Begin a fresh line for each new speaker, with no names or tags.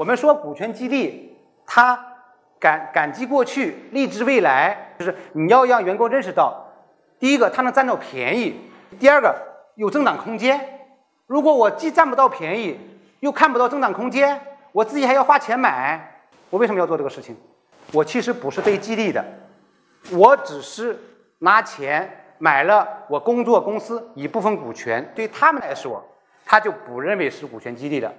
我们说股权激励它感感激过去励志未来就是你要让员工认识到第一个他能占到便宜第二个有增长空间如果我既占不到便宜又看不到增长空间我自己还要花钱买我为什么要做这个事情？我其实不是被激励的我只是拿钱买了我工作公司一部分股权对他们来说他就不认为是股权激励的。